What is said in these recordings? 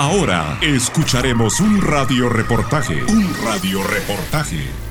Ahora escucharemos un radio reportaje. Un radio reportaje.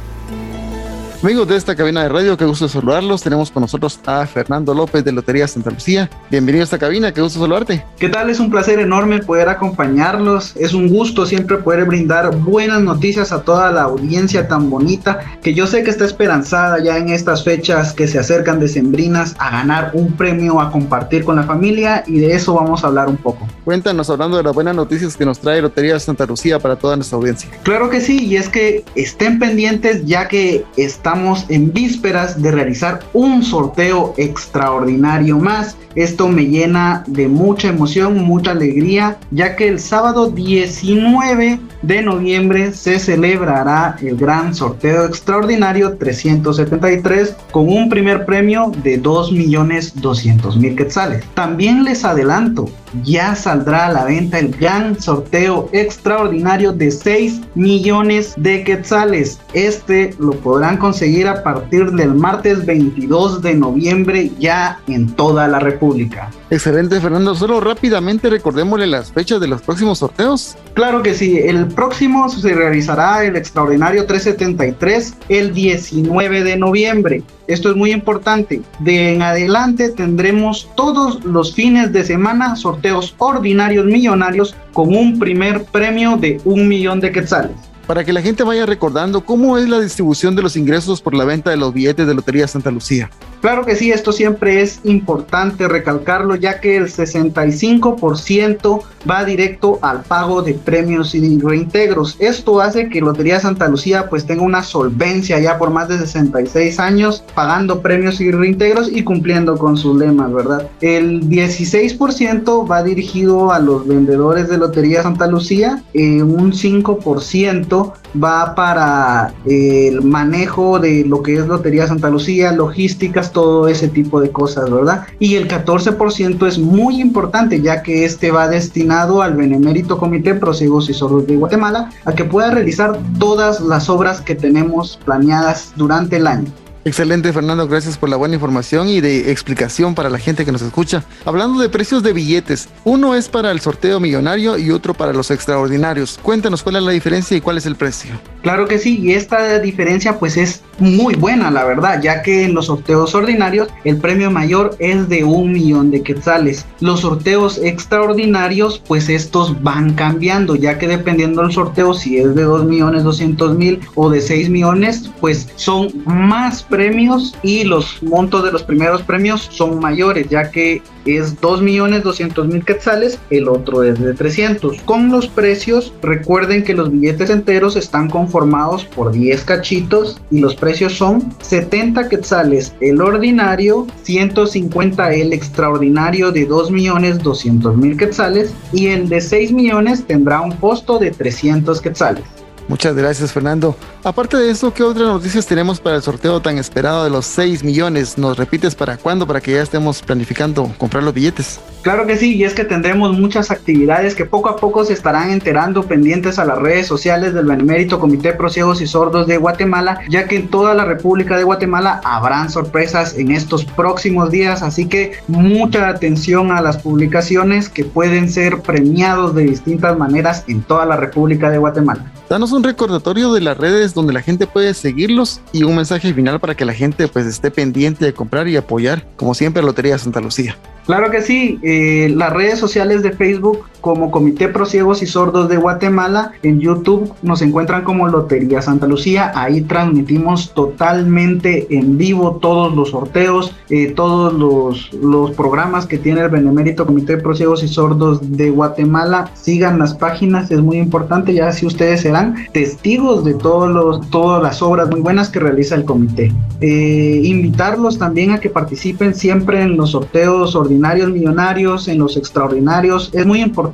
Amigos de esta cabina de radio, qué gusto saludarlos. Tenemos con nosotros a Fernando López de Lotería Santa Lucía. Bienvenido a esta cabina, qué gusto saludarte. ¿Qué tal? Es un placer enorme poder acompañarlos. Es un gusto siempre poder brindar buenas noticias a toda la audiencia tan bonita que yo sé que está esperanzada ya en estas fechas que se acercan decembrinas a ganar un premio a compartir con la familia y de eso vamos a hablar un poco. Cuéntanos hablando de las buenas noticias que nos trae Lotería Santa Lucía para toda nuestra audiencia. Claro que sí, y es que estén pendientes ya que está estamos en vísperas de realizar un sorteo extraordinario más. Esto me llena de mucha emoción, mucha alegría, ya que el sábado 19 de noviembre se celebrará el gran sorteo extraordinario 373 con un primer premio de 2.200.000 quetzales. También les adelanto, ya saldrá a la venta el gran sorteo extraordinario de 6 millones de quetzales. Este lo podrán conseguir a partir del martes 22 de noviembre ya en toda la República. Excelente, Fernando. Solo rápidamente recordémosle las fechas de los próximos sorteos. Claro que sí. El próximo se realizará el extraordinario 373 el 19 de noviembre. Esto es muy importante. De en adelante tendremos todos los fines de semana sorteos ordinarios millonarios con un primer premio de un millón de quetzales para que la gente vaya recordando cómo es la distribución de los ingresos por la venta de los billetes de Lotería Santa Lucía. Claro que sí, esto siempre es importante recalcarlo ya que el 65% va directo al pago de premios y reintegros. Esto hace que Lotería Santa Lucía pues tenga una solvencia ya por más de 66 años pagando premios y reintegros y cumpliendo con sus lemas, ¿verdad? El 16% va dirigido a los vendedores de Lotería Santa Lucía, eh, un 5% va para el manejo de lo que es Lotería Santa Lucía, logísticas, todo ese tipo de cosas, ¿verdad? Y el 14% es muy importante ya que este va destinado al Benemérito Comité Pro y Sordos de Guatemala a que pueda realizar todas las obras que tenemos planeadas durante el año. Excelente, Fernando. Gracias por la buena información y de explicación para la gente que nos escucha. Hablando de precios de billetes, uno es para el sorteo millonario y otro para los extraordinarios. Cuéntanos cuál es la diferencia y cuál es el precio. Claro que sí, y esta diferencia pues es muy buena, la verdad, ya que en los sorteos ordinarios el premio mayor es de un millón de quetzales. Los sorteos extraordinarios pues estos van cambiando, ya que dependiendo del sorteo, si es de 2 millones 200 mil o de 6 millones, pues son más premios y los montos de los primeros premios son mayores, ya que es 2 millones 200 mil quetzales, el otro es de 300. Con los precios, recuerden que los billetes enteros están conformados por 10 cachitos y los precios son 70 quetzales el ordinario, 150 el extraordinario de 2 millones 200 mil quetzales y el de 6 millones tendrá un costo de 300 quetzales. Muchas gracias, Fernando. Aparte de eso, ¿qué otras noticias tenemos para el sorteo tan esperado de los 6 millones? ¿Nos repites para cuándo? Para que ya estemos planificando comprar los billetes. Claro que sí, y es que tendremos muchas actividades que poco a poco se estarán enterando pendientes a las redes sociales del Benemérito Comité Pro Ciegos y Sordos de Guatemala, ya que en toda la República de Guatemala habrán sorpresas en estos próximos días, así que mucha atención a las publicaciones que pueden ser premiados de distintas maneras en toda la República de Guatemala. Danos un recordatorio de las redes donde la gente puede seguirlos y un mensaje final para que la gente pues esté pendiente de comprar y apoyar, como siempre, Lotería Santa Lucía. Claro que sí, eh, las redes sociales de Facebook como Comité Pro Ciegos y Sordos de Guatemala, en YouTube. Nos encuentran como Lotería Santa Lucía, ahí transmitimos totalmente en vivo todos los sorteos, eh, todos los, los programas que tiene el Benemérito Comité Pro Ciegos y Sordos de Guatemala, sigan las páginas, es muy importante, ya si ustedes serán testigos de todos los, todas las obras muy buenas que realiza el comité. Eh, invitarlos también a que participen siempre en los sorteos ordinarios millonarios, en los extraordinarios, es muy importante,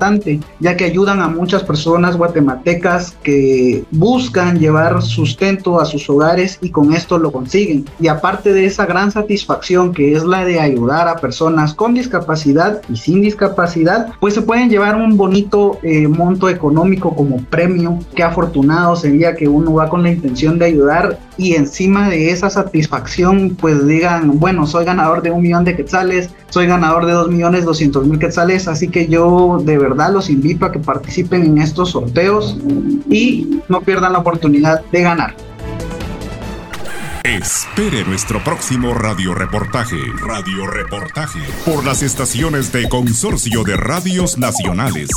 ya que ayudan a muchas personas guatemaltecas que buscan llevar sustento a sus hogares y con esto lo consiguen. Y aparte de esa gran satisfacción que es la de ayudar a personas con discapacidad y sin discapacidad, pues se pueden llevar un bonito eh, monto económico como premio. Qué afortunado sería que uno va con la intención de ayudar y encima de esa satisfacción pues digan, bueno, soy ganador de un millón de quetzales, soy ganador de 2 millones 200 mil quetzales, así que yo de verdad los invito a que participen en estos sorteos y no pierdan la oportunidad de ganar. Espere nuestro próximo radioreportaje. Radioreportaje por las estaciones de Consorcio de Radios Nacionales.